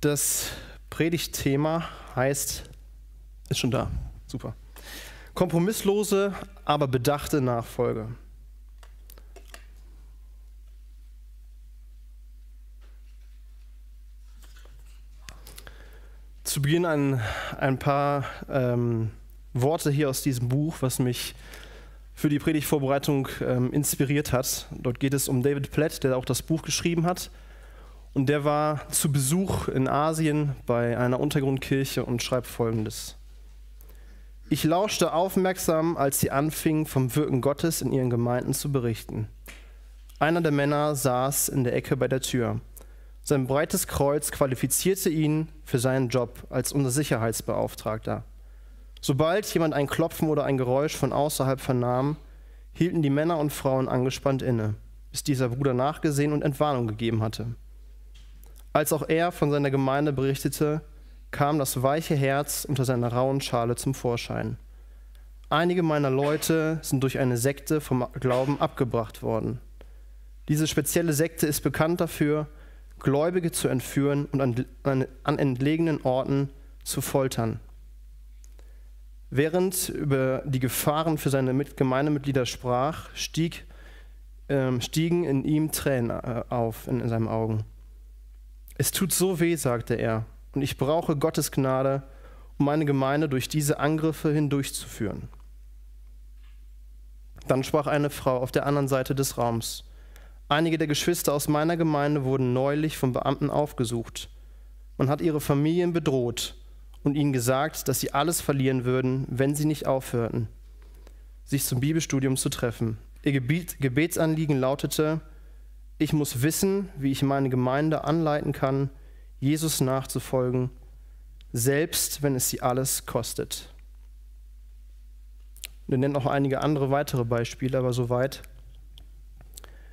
Das Predigtthema heißt, ist schon da, super. Kompromisslose, aber bedachte Nachfolge. Zu Beginn ein, ein paar ähm, Worte hier aus diesem Buch, was mich für die Predigtvorbereitung ähm, inspiriert hat. Dort geht es um David Platt, der auch das Buch geschrieben hat. Und der war zu Besuch in Asien bei einer Untergrundkirche und schreibt folgendes. Ich lauschte aufmerksam, als sie anfingen, vom Wirken Gottes in ihren Gemeinden zu berichten. Einer der Männer saß in der Ecke bei der Tür. Sein breites Kreuz qualifizierte ihn für seinen Job als unser Sicherheitsbeauftragter. Sobald jemand ein Klopfen oder ein Geräusch von außerhalb vernahm, hielten die Männer und Frauen angespannt inne, bis dieser Bruder nachgesehen und Entwarnung gegeben hatte. Als auch er von seiner Gemeinde berichtete, kam das weiche Herz unter seiner rauen Schale zum Vorschein. Einige meiner Leute sind durch eine Sekte vom Glauben abgebracht worden. Diese spezielle Sekte ist bekannt dafür, Gläubige zu entführen und an, an, an entlegenen Orten zu foltern. Während über die Gefahren für seine Gemeindemitglieder sprach, stieg, ähm, stiegen in ihm Tränen äh, auf in, in seinen Augen. Es tut so weh, sagte er, und ich brauche Gottes Gnade, um meine Gemeinde durch diese Angriffe hindurchzuführen. Dann sprach eine Frau auf der anderen Seite des Raums. Einige der Geschwister aus meiner Gemeinde wurden neulich von Beamten aufgesucht. Man hat ihre Familien bedroht und ihnen gesagt, dass sie alles verlieren würden, wenn sie nicht aufhörten, sich zum Bibelstudium zu treffen. Ihr Gebet, Gebetsanliegen lautete, ich muss wissen, wie ich meine Gemeinde anleiten kann, Jesus nachzufolgen, selbst wenn es sie alles kostet. Wir nennen auch einige andere weitere Beispiele, aber soweit.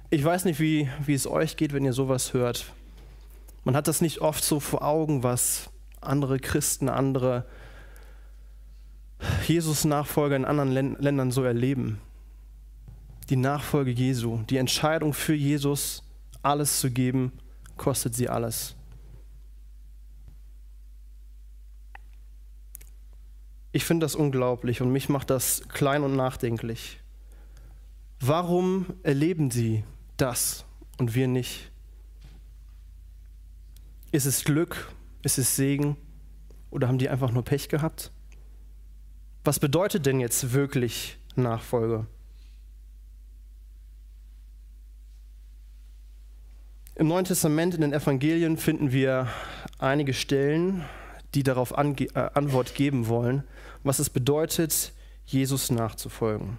Ich weiß nicht, wie, wie es euch geht, wenn ihr sowas hört. Man hat das nicht oft so vor Augen, was andere Christen, andere Jesus-Nachfolger in anderen Ländern so erleben. Die Nachfolge Jesu, die Entscheidung für Jesus, alles zu geben, kostet sie alles. Ich finde das unglaublich und mich macht das klein und nachdenklich. Warum erleben sie das und wir nicht? Ist es Glück? Ist es Segen? Oder haben die einfach nur Pech gehabt? Was bedeutet denn jetzt wirklich Nachfolge? Im Neuen Testament, in den Evangelien, finden wir einige Stellen, die darauf äh, Antwort geben wollen, was es bedeutet, Jesus nachzufolgen.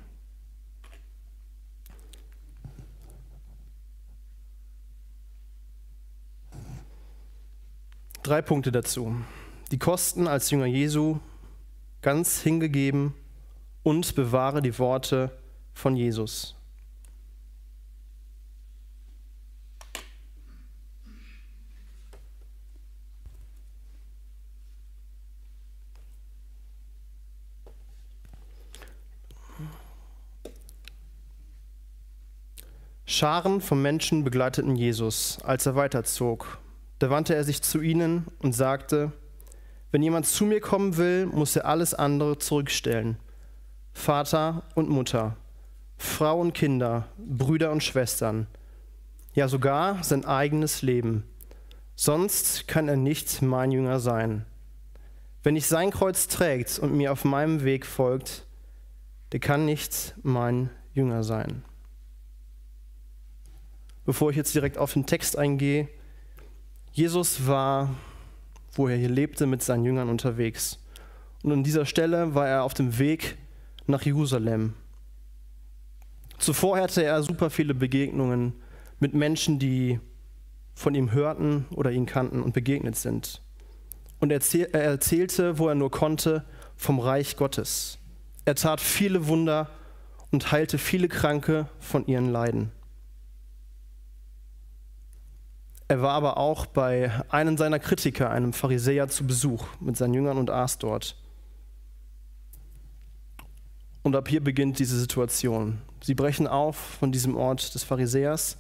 Drei Punkte dazu. Die Kosten als Jünger Jesu ganz hingegeben und bewahre die Worte von Jesus. Scharen von Menschen begleiteten Jesus, als er weiterzog da wandte er sich zu ihnen und sagte, wenn jemand zu mir kommen will, muss er alles andere zurückstellen. Vater und Mutter, Frau und Kinder, Brüder und Schwestern, ja sogar sein eigenes Leben. Sonst kann er nicht mein Jünger sein. Wenn ich sein Kreuz trägt und mir auf meinem Weg folgt, der kann nicht mein Jünger sein. Bevor ich jetzt direkt auf den Text eingehe, Jesus war, wo er hier lebte, mit seinen Jüngern unterwegs. Und an dieser Stelle war er auf dem Weg nach Jerusalem. Zuvor hatte er super viele Begegnungen mit Menschen, die von ihm hörten oder ihn kannten und begegnet sind. Und er erzählte, wo er nur konnte, vom Reich Gottes. Er tat viele Wunder und heilte viele Kranke von ihren Leiden. Er war aber auch bei einem seiner Kritiker, einem Pharisäer, zu Besuch mit seinen Jüngern und aß dort. Und ab hier beginnt diese Situation. Sie brechen auf von diesem Ort des Pharisäers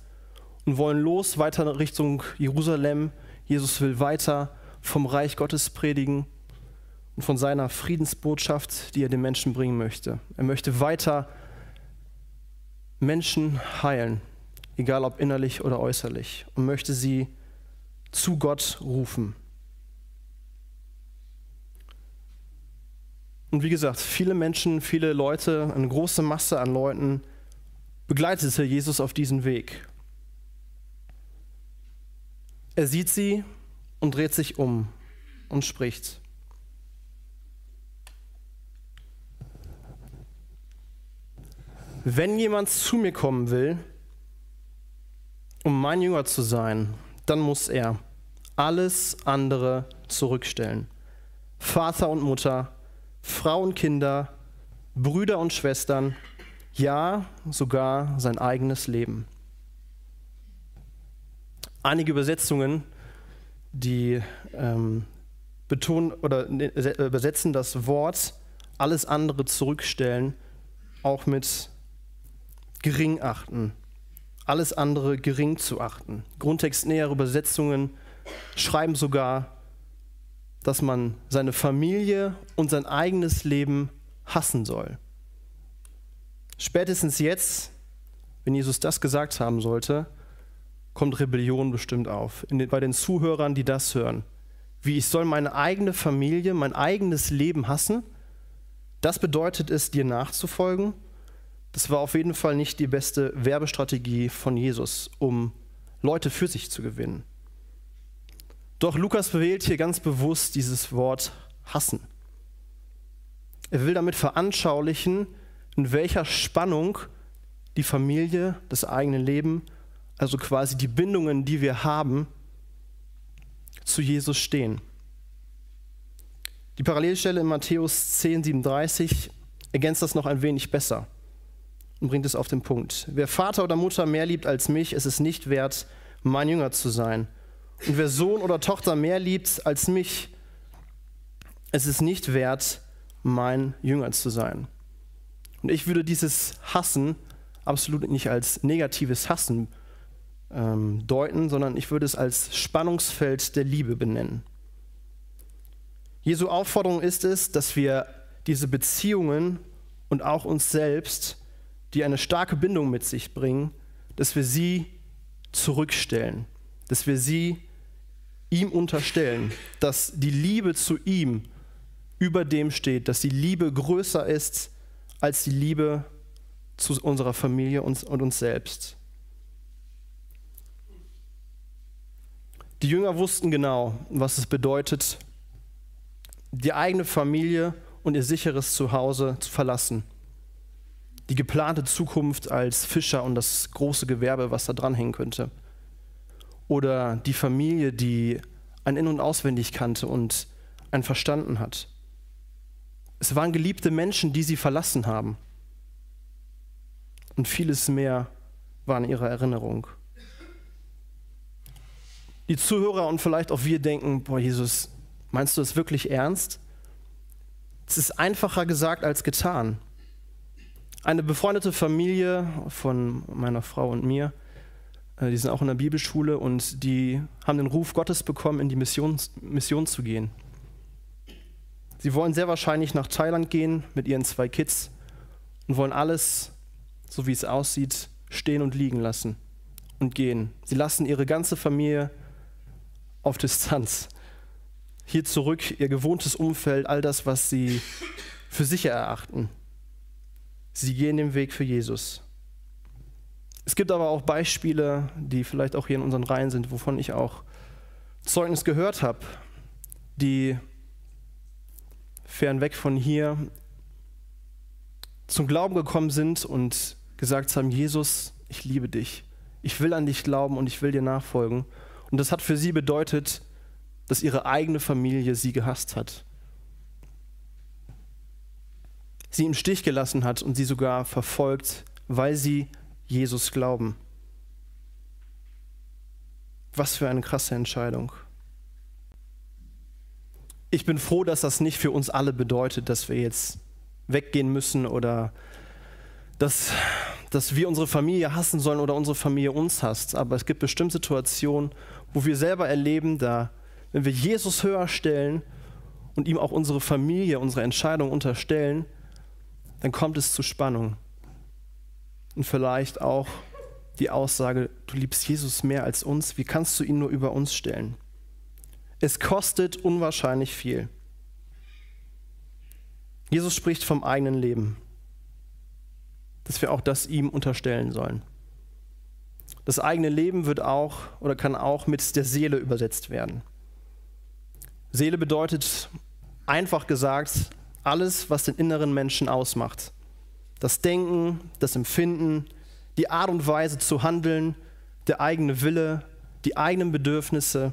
und wollen los weiter Richtung Jerusalem. Jesus will weiter vom Reich Gottes predigen und von seiner Friedensbotschaft, die er den Menschen bringen möchte. Er möchte weiter Menschen heilen, egal ob innerlich oder äußerlich, und möchte sie zu Gott rufen. Und wie gesagt, viele Menschen, viele Leute, eine große Masse an Leuten begleitete Jesus auf diesen Weg. Er sieht sie und dreht sich um und spricht. Wenn jemand zu mir kommen will, um mein Jünger zu sein, dann muss er alles andere zurückstellen. Vater und Mutter, Frau und Kinder, Brüder und Schwestern, ja sogar sein eigenes Leben. Einige Übersetzungen, die ähm, betonen oder ne, übersetzen das Wort alles andere zurückstellen auch mit gering achten, alles andere gering zu achten. Grundtextnähere Übersetzungen schreiben sogar, dass man seine Familie und sein eigenes Leben hassen soll. Spätestens jetzt, wenn Jesus das gesagt haben sollte, kommt Rebellion bestimmt auf. Den, bei den Zuhörern, die das hören. Wie ich soll meine eigene Familie, mein eigenes Leben hassen? Das bedeutet es, dir nachzufolgen das war auf jeden Fall nicht die beste Werbestrategie von Jesus, um Leute für sich zu gewinnen. Doch Lukas wählt hier ganz bewusst dieses Wort hassen. Er will damit veranschaulichen, in welcher Spannung die Familie, das eigene Leben, also quasi die Bindungen, die wir haben, zu Jesus stehen. Die Parallelstelle in Matthäus 10, 37 ergänzt das noch ein wenig besser und bringt es auf den Punkt. Wer Vater oder Mutter mehr liebt als mich, ist es nicht wert, mein Jünger zu sein. Und wer Sohn oder Tochter mehr liebt als mich, es ist nicht wert, mein Jünger zu sein. Und ich würde dieses Hassen absolut nicht als negatives Hassen ähm, deuten, sondern ich würde es als Spannungsfeld der Liebe benennen. Jesu Aufforderung ist es, dass wir diese Beziehungen und auch uns selbst die eine starke Bindung mit sich bringen, dass wir sie zurückstellen, dass wir sie ihm unterstellen, dass die Liebe zu ihm über dem steht, dass die Liebe größer ist als die Liebe zu unserer Familie und, uns selbst. Die Jünger wussten genau, was es bedeutet, die eigene Familie und ihr sicheres Zuhause zu verlassen die geplante Zukunft als Fischer und das große Gewerbe, was da dranhängen könnte. Oder die Familie, die ein In- und Auswendig kannte und ein Verstanden hat. Es waren geliebte Menschen, die sie verlassen haben. Und vieles mehr war in ihrer Erinnerung. Die Zuhörer und vielleicht auch wir denken, boah Jesus, meinst du das wirklich ernst? Es ist einfacher gesagt als getan. Eine befreundete Familie von meiner Frau und mir, äh, die sind auch in der Bibelschule und die haben den Ruf Gottes bekommen, in die Mission, Mission zu gehen. Sie wollen sehr wahrscheinlich nach Thailand gehen mit ihren zwei Kids und wollen alles, so wie es aussieht, stehen und liegen lassen und gehen. Sie lassen ihre ganze Familie auf Distanz. Hier zurück ihr gewohntes Umfeld, all das, was sie für sicher erachten. Sie gehen den Weg für Jesus. Es gibt aber auch Beispiele, die vielleicht auch hier in unseren Reihen sind, wovon ich auch Zeugnis gehört habe, die fernweg von hier zum Glauben gekommen sind und gesagt haben, Jesus, ich liebe dich. Ich will an dich glauben und ich will dir nachfolgen. Und das hat für sie bedeutet, dass ihre eigene Familie sie gehasst hat sie im Stich gelassen hat und sie sogar verfolgt, weil sie Jesus glauben. Was für eine krasse Entscheidung. Ich bin froh, dass das nicht für uns alle bedeutet, dass wir jetzt weggehen müssen oder dass, dass wir unsere Familie hassen sollen oder unsere Familie uns hasst. Aber es gibt bestimmte Situationen, wo wir selber erleben, da wenn wir Jesus höher stellen und ihm auch unsere Familie, unsere Entscheidung unterstellen, dann kommt es zu Spannung. Und vielleicht auch die Aussage, du liebst Jesus mehr als uns, wie kannst du ihn nur über uns stellen? Es kostet unwahrscheinlich viel. Jesus spricht vom eigenen Leben, dass wir auch das ihm unterstellen sollen. Das eigene Leben wird auch oder kann auch mit der Seele übersetzt werden. Seele bedeutet einfach gesagt alles, was den inneren Menschen ausmacht. Das Denken, das Empfinden, die Art und Weise zu handeln, der eigene Wille, die eigenen Bedürfnisse,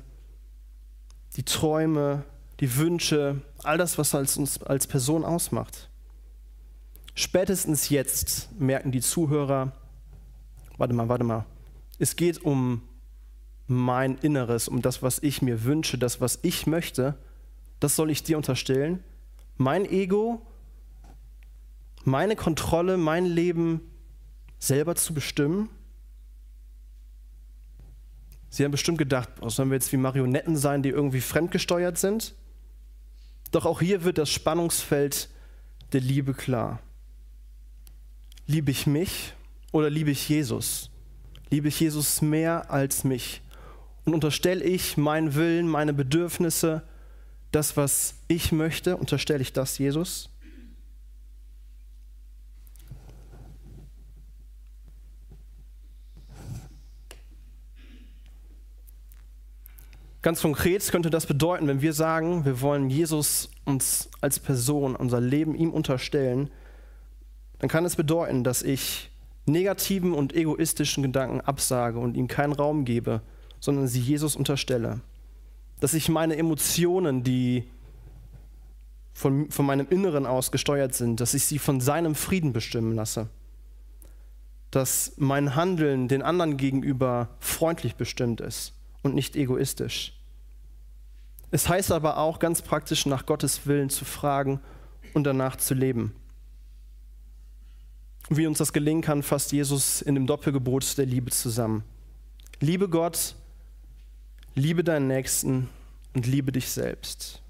die Träume, die Wünsche, all das, was uns als Person ausmacht. Spätestens jetzt merken die Zuhörer, warte mal, warte mal, es geht um mein Inneres, um das, was ich mir wünsche, das, was ich möchte, das soll ich dir unterstellen. Mein Ego, meine Kontrolle, mein Leben selber zu bestimmen. Sie haben bestimmt gedacht, oh, sollen wir jetzt wie Marionetten sein, die irgendwie fremdgesteuert sind? Doch auch hier wird das Spannungsfeld der Liebe klar. Liebe ich mich oder liebe ich Jesus? Liebe ich Jesus mehr als mich? Und unterstelle ich meinen Willen, meine Bedürfnisse, das, was ich möchte, unterstelle ich das Jesus? Ganz konkret könnte das bedeuten, wenn wir sagen, wir wollen Jesus uns als Person, unser Leben ihm unterstellen, dann kann es bedeuten, dass ich negativen und egoistischen Gedanken absage und ihm keinen Raum gebe, sondern sie Jesus unterstelle. Dass ich meine Emotionen, die von, von meinem Inneren aus gesteuert sind, dass ich sie von seinem Frieden bestimmen lasse. Dass mein Handeln den anderen gegenüber freundlich bestimmt ist und nicht egoistisch. Es heißt aber auch ganz praktisch nach Gottes Willen zu fragen und danach zu leben. Wie uns das gelingen kann, fasst Jesus in dem Doppelgebot der Liebe zusammen. Liebe Gott, liebe deinen Nächsten und liebe dich selbst.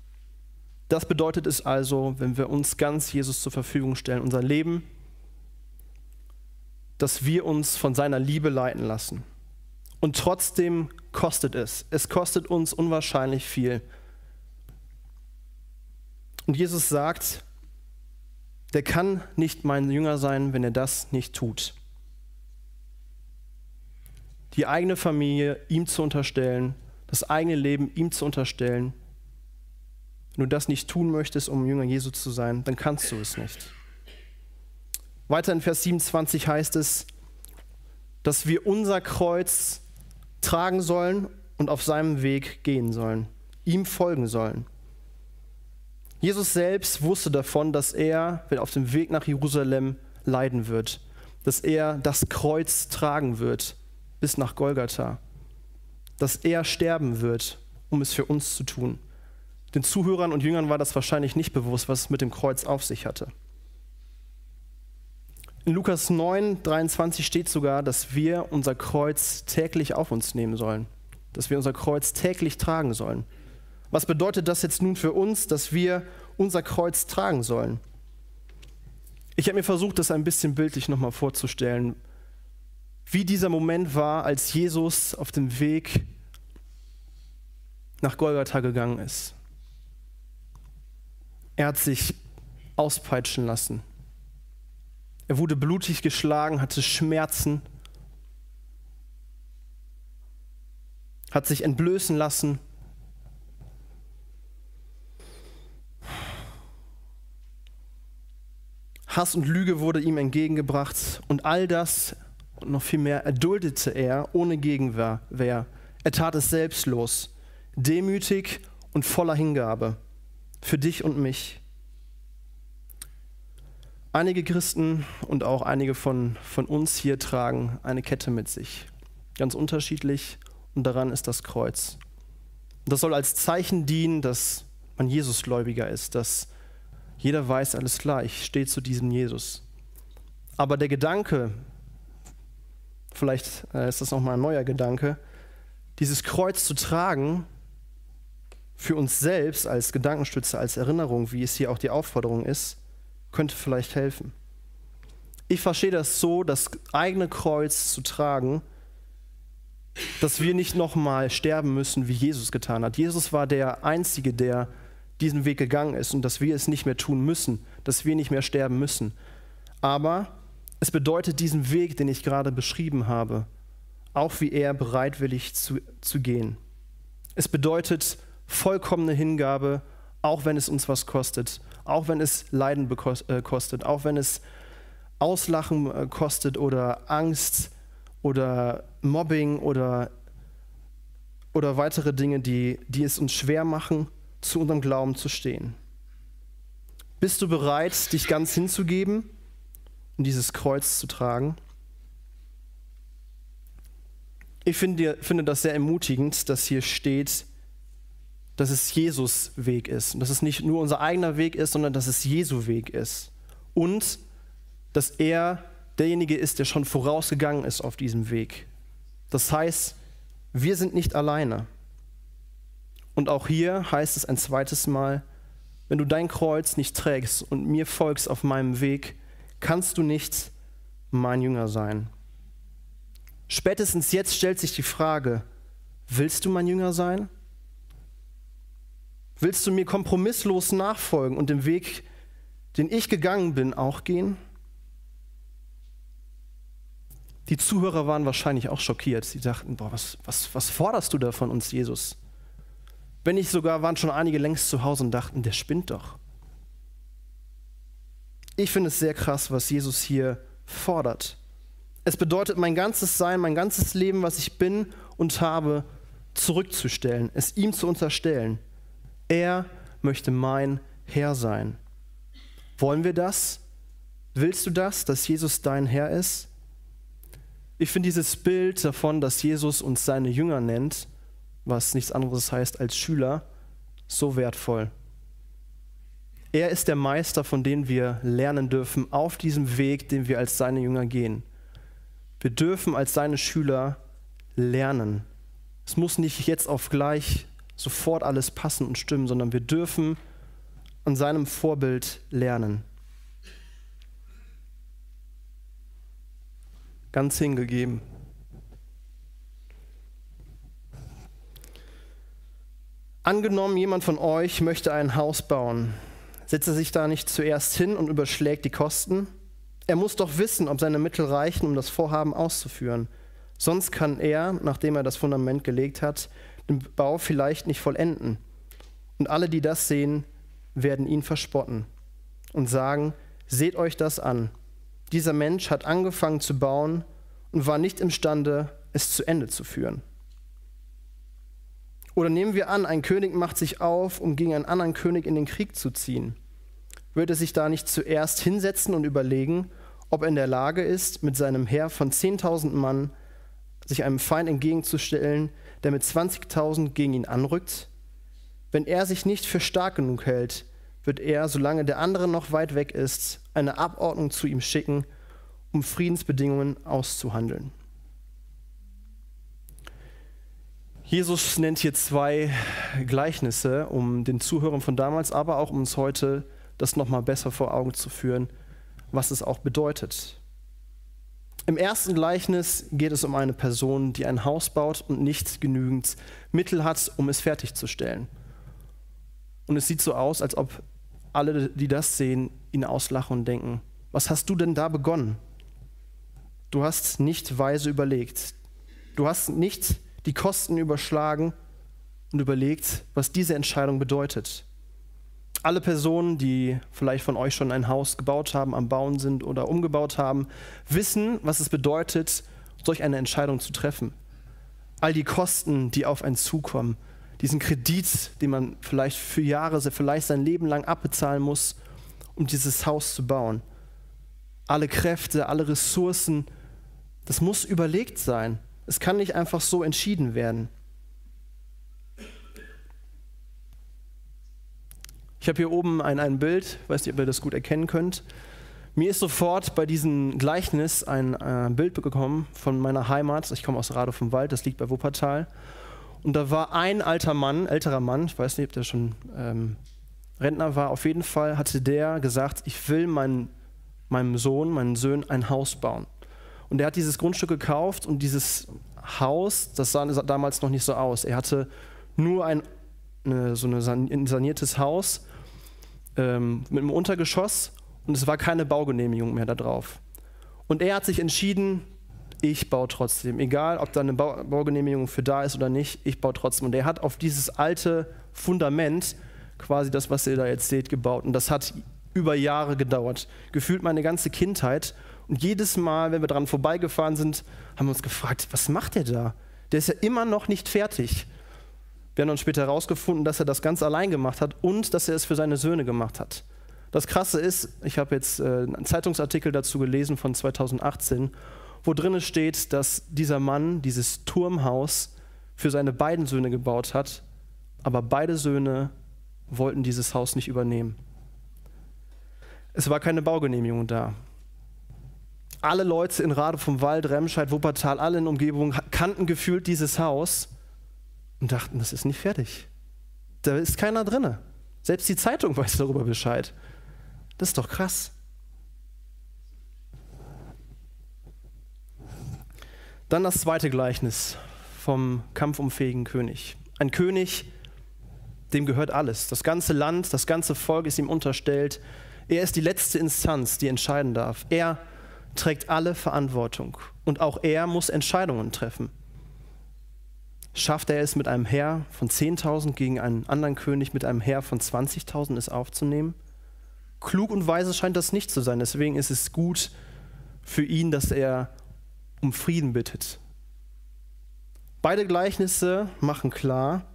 Das bedeutet es also, wenn wir uns ganz Jesus zur Verfügung stellen, unser Leben, dass wir uns von seiner Liebe leiten lassen. Und trotzdem kostet es. Es kostet uns unwahrscheinlich viel. Und Jesus sagt, der kann nicht mein Jünger sein, wenn er das nicht tut. Die eigene Familie ihm zu unterstellen, das eigene Leben ihm zu unterstellen. Wenn du das nicht tun möchtest, um Jünger Jesu zu sein, dann kannst du es nicht. Weiter in Vers 27 heißt es, dass wir unser Kreuz tragen sollen und auf seinem Weg gehen sollen, ihm folgen sollen. Jesus selbst wusste davon, dass er, wenn auf dem Weg nach Jerusalem leiden wird, dass er das Kreuz tragen wird bis nach Golgatha, dass er sterben wird, um es für uns zu tun. Den Zuhörern und Jüngern war das wahrscheinlich nicht bewusst, was es mit dem Kreuz auf sich hatte. In Lukas 9, 23 steht sogar, dass wir unser Kreuz täglich auf uns nehmen sollen, dass wir unser Kreuz täglich tragen sollen. Was bedeutet das jetzt nun für uns, dass wir unser Kreuz tragen sollen? Ich habe mir versucht, das ein bisschen bildlich nochmal vorzustellen, wie dieser Moment war, als Jesus auf dem Weg nach Golgatha gegangen ist. Er hat sich auspeitschen lassen. Er wurde blutig geschlagen, hatte Schmerzen, hat sich entblößen lassen. Hass und Lüge wurde ihm entgegengebracht und all das und noch viel mehr erduldete er ohne Gegenwehr. Er tat es selbstlos, demütig und voller Hingabe für dich und mich. Einige Christen und auch einige von, von uns hier tragen eine Kette mit sich. Ganz unterschiedlich und daran ist das Kreuz. Das soll als Zeichen dienen, dass man Jesusgläubiger ist, dass jeder weiß, alles klar, ich stehe zu diesem Jesus. Aber der Gedanke, vielleicht äh, ist das nochmal ein neuer Gedanke, dieses Kreuz zu tragen, für uns selbst als Gedankenstütze, als Erinnerung, wie es hier auch die Aufforderung ist, könnte vielleicht helfen. Ich verstehe das so, das eigene Kreuz zu tragen, dass wir nicht nochmal sterben müssen, wie Jesus getan hat. Jesus war der Einzige, der diesen Weg gegangen ist und dass wir es nicht mehr tun müssen, dass wir nicht mehr sterben müssen. Aber es bedeutet diesen Weg, den ich gerade beschrieben habe, auch wie er bereitwillig zu, zu gehen. Es bedeutet vollkommene Hingabe, auch wenn es uns was kostet, auch wenn es Leiden äh, kostet, auch wenn es Auslachen äh, kostet oder Angst oder Mobbing oder, oder weitere Dinge, die, die es uns schwer machen, zu unserem Glauben zu stehen. Bist du bereit, dich ganz hinzugeben dieses Kreuz zu tragen? Ich finde, finde das sehr ermutigend, dass hier steht, dass es Jesus Weg ist. Und dass es nicht nur unser eigener Weg ist, sondern dass es Jesu Weg ist. Und dass er derjenige ist, der schon vorausgegangen ist auf diesem Weg. Das heißt, wir sind nicht alleine. Und auch hier heißt es ein zweites Mal, wenn du dein Kreuz nicht trägst und mir folgst auf meinem Weg, kannst du nicht mein Jünger sein. Spätestens jetzt stellt sich die Frage, willst du mein Jünger sein? Willst du mir kompromisslos nachfolgen und den Weg, den ich gegangen bin, auch gehen? Die Zuhörer waren wahrscheinlich auch schockiert. Sie dachten, boah, was, was, was forderst du da von uns, Jesus? Wenn nicht sogar, waren schon einige längst zu Hause und dachten, der spinnt doch. Ich finde es sehr krass, was Jesus hier fordert. Es bedeutet, mein ganzes Sein, mein ganzes Leben, was ich bin und habe, zurückzustellen, es ihm zu unterstellen. Er möchte mein Herr sein. Wollen wir das? Willst du das, dass Jesus dein Herr ist? Ich finde dieses Bild davon, dass Jesus uns seine Jünger nennt, was nichts anderes heißt als Schüler, so wertvoll. Er ist der Meister, von dem wir lernen dürfen, auf diesem Weg, den wir als seine Jünger gehen. Wir dürfen als seine Schüler lernen. Es muss nicht jetzt auf gleich sofort alles passen und stimmen, sondern wir dürfen an seinem Vorbild lernen. ganz hingegeben. Angenommen, jemand von euch möchte ein Haus bauen. Setzt er sich da nicht zuerst hin und überschlägt die Kosten? Er muss doch wissen, ob seine Mittel reichen, um das Vorhaben auszuführen. Sonst kann er, nachdem er das Fundament gelegt hat, den Bau vielleicht nicht vollenden. Und alle, die das sehen, werden ihn verspotten und sagen, seht euch das an. Dieser Mensch hat angefangen zu bauen und war nicht imstande, es zu Ende zu führen. Oder nehmen wir an, ein König macht sich auf, um gegen einen anderen König in den Krieg zu ziehen. Würde er sich da nicht zuerst hinsetzen und überlegen, ob er in der Lage ist, mit seinem Heer von 10.000 Mann sich einem Feind entgegenzustellen, der mit 20.000 gegen ihn anrückt? Wenn er sich nicht für stark genug hält, wird er, solange der andere noch weit weg ist, eine Abordnung zu ihm schicken, um Friedensbedingungen auszuhandeln. Jesus nennt hier zwei Gleichnisse, um den Zuhörern von damals, aber auch um uns heute das nochmal besser vor Augen zu führen, was es auch bedeutet. Im ersten Gleichnis geht es um eine Person, die ein Haus baut und nicht genügend Mittel hat, um es fertigzustellen. Und es sieht so aus, als ob alle, die das sehen, ihn auslachen und denken, was hast du denn da begonnen? Du hast nicht weise überlegt. Du hast nicht die Kosten überschlagen und überlegt, was diese Entscheidung bedeutet. Alle Personen, die vielleicht von euch schon ein Haus gebaut haben, am Bauen sind oder umgebaut haben, wissen, was es bedeutet, solch eine Entscheidung zu treffen. All die Kosten, die auf einen zukommen, diesen Kredit, den man vielleicht für Jahre, vielleicht sein Leben lang abbezahlen muss, um dieses Haus zu bauen. Alle Kräfte, alle Ressourcen, das muss überlegt sein. Es kann nicht einfach so entschieden werden. Ich habe hier oben ein, ein Bild, weiß nicht, ob ihr das gut erkennen könnt. Mir ist sofort bei diesem Gleichnis ein äh, Bild bekommen von meiner Heimat. Ich komme aus Rade vom Wald, das liegt bei Wuppertal. Und da war ein alter Mann, älterer Mann, ich weiß nicht, ob der schon ähm, Rentner war, auf jeden Fall hatte der gesagt, ich will mein, meinem Sohn, meinen Söhnen ein Haus bauen. Und er hat dieses Grundstück gekauft und dieses Haus, das sah damals noch nicht so aus. Er hatte nur ein eine, so ein saniertes Haus ähm, mit einem Untergeschoss und es war keine Baugenehmigung mehr da drauf. Und er hat sich entschieden, ich baue trotzdem. Egal, ob da eine Bau Baugenehmigung für da ist oder nicht, ich baue trotzdem. Und er hat auf dieses alte Fundament, quasi das, was ihr da jetzt seht, gebaut. Und das hat über Jahre gedauert. Gefühlt meine ganze Kindheit. Und jedes Mal, wenn wir dran vorbeigefahren sind, haben wir uns gefragt, was macht der da? Der ist ja immer noch nicht fertig. Wir haben dann später herausgefunden, dass er das ganz allein gemacht hat und dass er es für seine Söhne gemacht hat. Das Krasse ist, ich habe jetzt äh, einen Zeitungsartikel dazu gelesen von 2018, wo drin steht, dass dieser Mann dieses Turmhaus für seine beiden Söhne gebaut hat, aber beide Söhne wollten dieses Haus nicht übernehmen. Es war keine Baugenehmigung da. Alle Leute in Rade vom Wald, Remscheid, Wuppertal, alle in Umgebung kannten gefühlt dieses Haus und dachten, das ist nicht fertig. Da ist keiner drin. Selbst die Zeitung weiß darüber Bescheid. Das ist doch krass. Dann das zweite Gleichnis vom kampfunfähigen König. Ein König, dem gehört alles. Das ganze Land, das ganze Volk ist ihm unterstellt. Er ist die letzte Instanz, die entscheiden darf. Er trägt alle Verantwortung und auch er muss Entscheidungen treffen. Schafft er es mit einem Heer von 10.000 gegen einen anderen König mit einem Heer von 20.000 es aufzunehmen? Klug und weise scheint das nicht zu sein. Deswegen ist es gut für ihn, dass er um Frieden bittet. Beide Gleichnisse machen klar,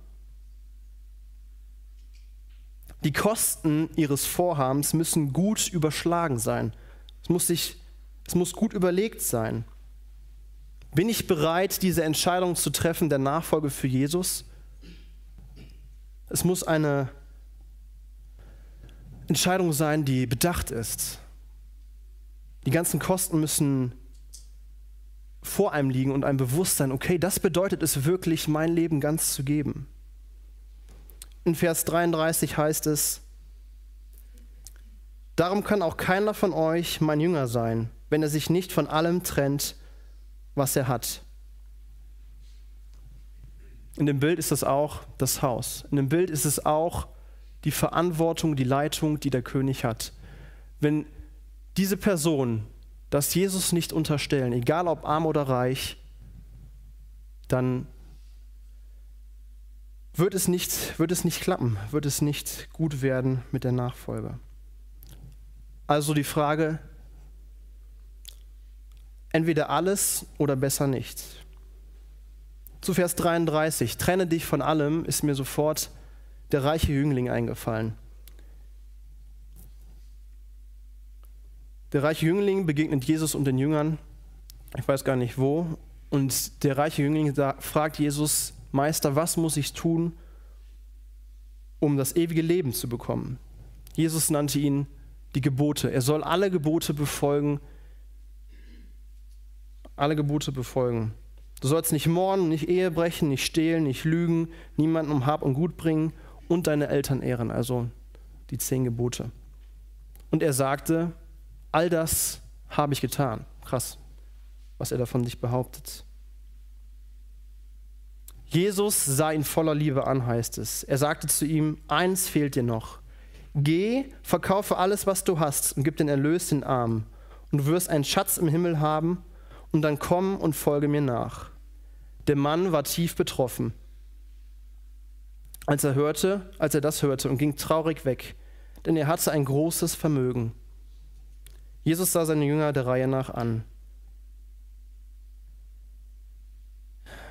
die Kosten ihres Vorhabens müssen gut überschlagen sein. Es muss, sich, es muss gut überlegt sein. Bin ich bereit, diese Entscheidung zu treffen der Nachfolge für Jesus? Es muss eine Entscheidung sein, die bedacht ist. Die ganzen Kosten müssen vor einem liegen und ein Bewusstsein, okay, das bedeutet es wirklich, mein Leben ganz zu geben. In Vers 33 heißt es, Darum kann auch keiner von euch mein Jünger sein, wenn er sich nicht von allem trennt, was er hat. In dem Bild ist es auch das Haus. In dem Bild ist es auch die Verantwortung, die Leitung, die der König hat. Wenn diese Person das Jesus nicht unterstellen, egal ob arm oder reich, dann wird es nicht, wird es nicht klappen, wird es nicht gut werden mit der Nachfolge. Also die Frage, entweder alles oder besser nichts. Zu Vers 33, trenne dich von allem, ist mir sofort der reiche Jüngling eingefallen. Der reiche Jüngling begegnet Jesus und den Jüngern, ich weiß gar nicht wo, und der reiche Jüngling fragt Jesus, Meister, was muss ich tun, um das ewige Leben zu bekommen? Jesus nannte ihn die Gebote. Er soll alle Gebote befolgen, alle Gebote befolgen. Du sollst nicht morden, nicht Ehe brechen, nicht stehlen, nicht lügen, niemanden um Hab und Gut bringen und deine Eltern ehren, also die zehn Gebote. Und er sagte, all das habe ich getan. Krass, was er davon sich behauptet. Jesus sah ihn voller Liebe an, heißt es. Er sagte zu ihm, eins fehlt dir noch. Geh, verkaufe alles, was du hast und gib den Erlös den Armen. Und du wirst einen Schatz im Himmel haben und dann komm und folge mir nach. Der Mann war tief betroffen, als er hörte, als er das hörte und ging traurig weg, denn er hatte ein großes Vermögen. Jesus sah seine Jünger der Reihe nach an.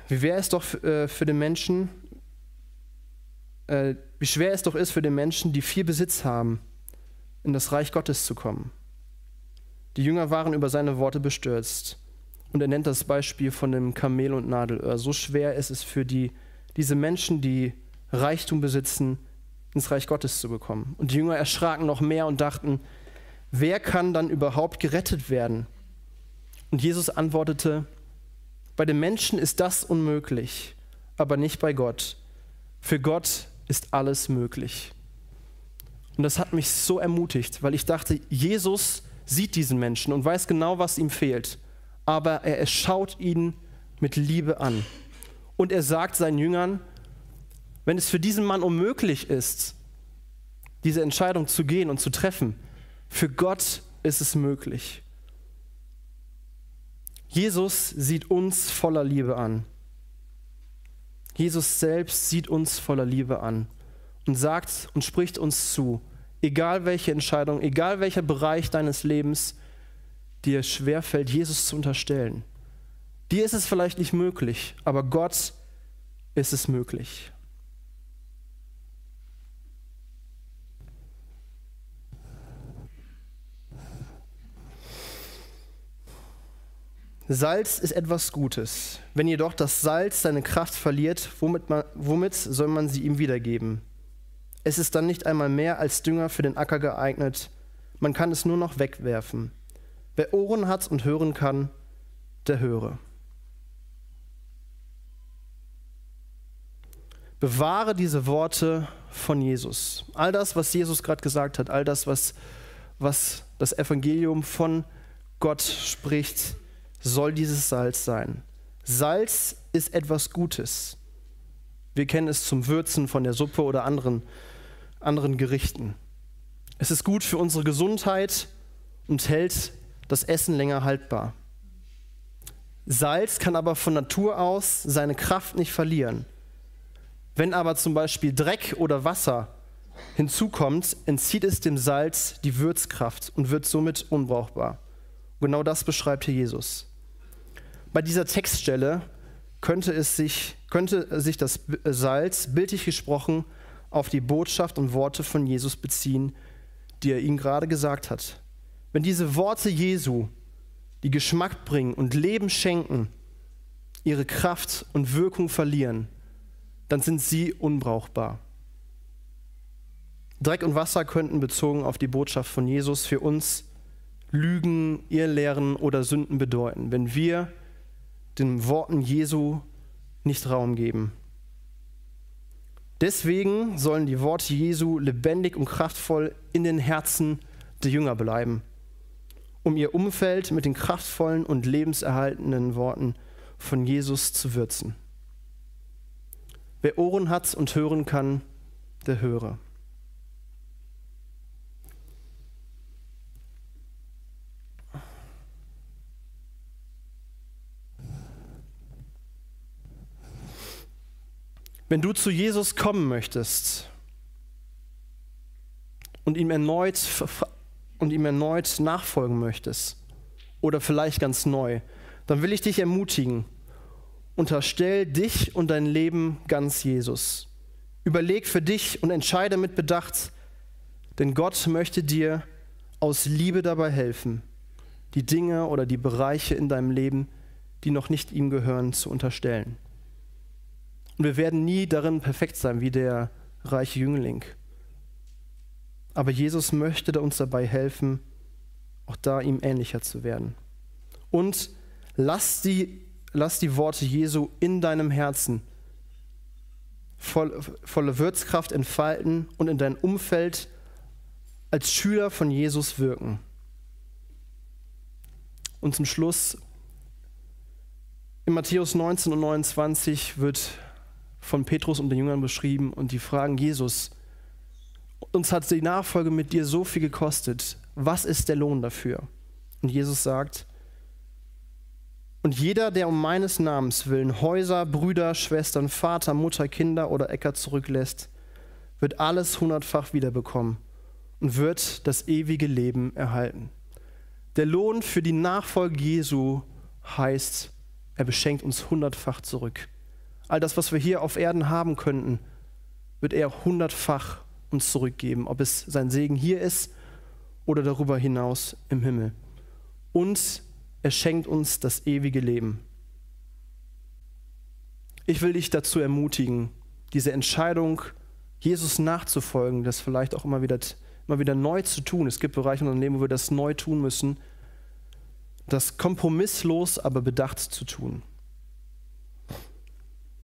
Wie wäre es doch äh, für den Menschen, äh, wie schwer es doch ist für den Menschen, die viel Besitz haben, in das Reich Gottes zu kommen. Die Jünger waren über seine Worte bestürzt. Und er nennt das Beispiel von dem Kamel und Nadelöhr. So schwer ist es für die, diese Menschen, die Reichtum besitzen, ins Reich Gottes zu bekommen. Und die Jünger erschraken noch mehr und dachten, wer kann dann überhaupt gerettet werden? Und Jesus antwortete, bei den Menschen ist das unmöglich, aber nicht bei Gott. Für Gott ist alles möglich. Und das hat mich so ermutigt, weil ich dachte, Jesus sieht diesen Menschen und weiß genau, was ihm fehlt. Aber er schaut ihn mit Liebe an. Und er sagt seinen Jüngern, wenn es für diesen Mann unmöglich ist, diese Entscheidung zu gehen und zu treffen, für Gott ist es möglich. Jesus sieht uns voller Liebe an. Jesus selbst sieht uns voller Liebe an und sagt und spricht uns zu, egal welche Entscheidung, egal welcher Bereich deines Lebens dir schwerfällt, Jesus zu unterstellen. Dir ist es vielleicht nicht möglich, aber Gott ist es möglich. Salz ist etwas Gutes. Wenn jedoch das Salz seine Kraft verliert, womit, man, womit soll man sie ihm wiedergeben? Es ist dann nicht einmal mehr als Dünger für den Acker geeignet. Man kann es nur noch wegwerfen. Wer Ohren hat und hören kann, der höre. Bewahre diese Worte von Jesus. All das, was Jesus gerade gesagt hat, all das, was, was das Evangelium von Gott spricht, soll dieses Salz sein. Salz ist etwas Gutes. Wir kennen es zum Würzen von der Suppe oder anderen, anderen Gerichten. Es ist gut für unsere Gesundheit und hält das Essen länger haltbar. Salz kann aber von Natur aus seine Kraft nicht verlieren. Wenn aber zum Beispiel Dreck oder Wasser hinzukommt, entzieht es dem Salz die Würzkraft und wird somit unbrauchbar. Genau das beschreibt hier Jesus. Bei dieser Textstelle könnte, es sich, könnte sich das Salz, bildlich gesprochen, auf die Botschaft und Worte von Jesus beziehen, die er ihnen gerade gesagt hat. Wenn diese Worte Jesu, die Geschmack bringen und Leben schenken, ihre Kraft und Wirkung verlieren, dann sind sie unbrauchbar. Dreck und Wasser könnten bezogen auf die Botschaft von Jesus für uns Lügen, Irrlehren oder Sünden bedeuten, wenn wir den Worten Jesu nicht Raum geben. Deswegen sollen die Worte Jesu lebendig und kraftvoll in den Herzen der Jünger bleiben, um ihr Umfeld mit den kraftvollen und lebenserhaltenden Worten von Jesus zu würzen. Wer Ohren hat und hören kann, der höre. Wenn du zu Jesus kommen möchtest und ihm erneut, und ihm erneut nachfolgen möchtest oder vielleicht ganz neu, dann will ich dich ermutigen, unterstell dich und dein Leben ganz Jesus. Überleg für dich und entscheide mit Bedacht, denn Gott möchte dir aus Liebe dabei helfen, die Dinge oder die Bereiche in deinem Leben, die noch nicht ihm gehören, zu unterstellen. Und wir werden nie darin perfekt sein wie der reiche Jüngling. Aber Jesus möchte uns dabei helfen, auch da ihm ähnlicher zu werden. Und lass die, lass die Worte Jesu in deinem Herzen voll, volle Würzkraft entfalten und in dein Umfeld als Schüler von Jesus wirken. Und zum Schluss, in Matthäus 19 und 29 wird von Petrus und den Jüngern beschrieben und die fragen Jesus, uns hat die Nachfolge mit dir so viel gekostet, was ist der Lohn dafür? Und Jesus sagt, und jeder, der um meines Namens willen Häuser, Brüder, Schwestern, Vater, Mutter, Kinder oder Äcker zurücklässt, wird alles hundertfach wiederbekommen und wird das ewige Leben erhalten. Der Lohn für die Nachfolge Jesu heißt, er beschenkt uns hundertfach zurück. All das, was wir hier auf Erden haben könnten, wird er hundertfach uns zurückgeben, ob es sein Segen hier ist oder darüber hinaus im Himmel. Und er schenkt uns das ewige Leben. Ich will dich dazu ermutigen, diese Entscheidung, Jesus nachzufolgen, das vielleicht auch immer wieder, immer wieder neu zu tun. Es gibt Bereiche in unserem Leben, wo wir das neu tun müssen, das kompromisslos, aber bedacht zu tun.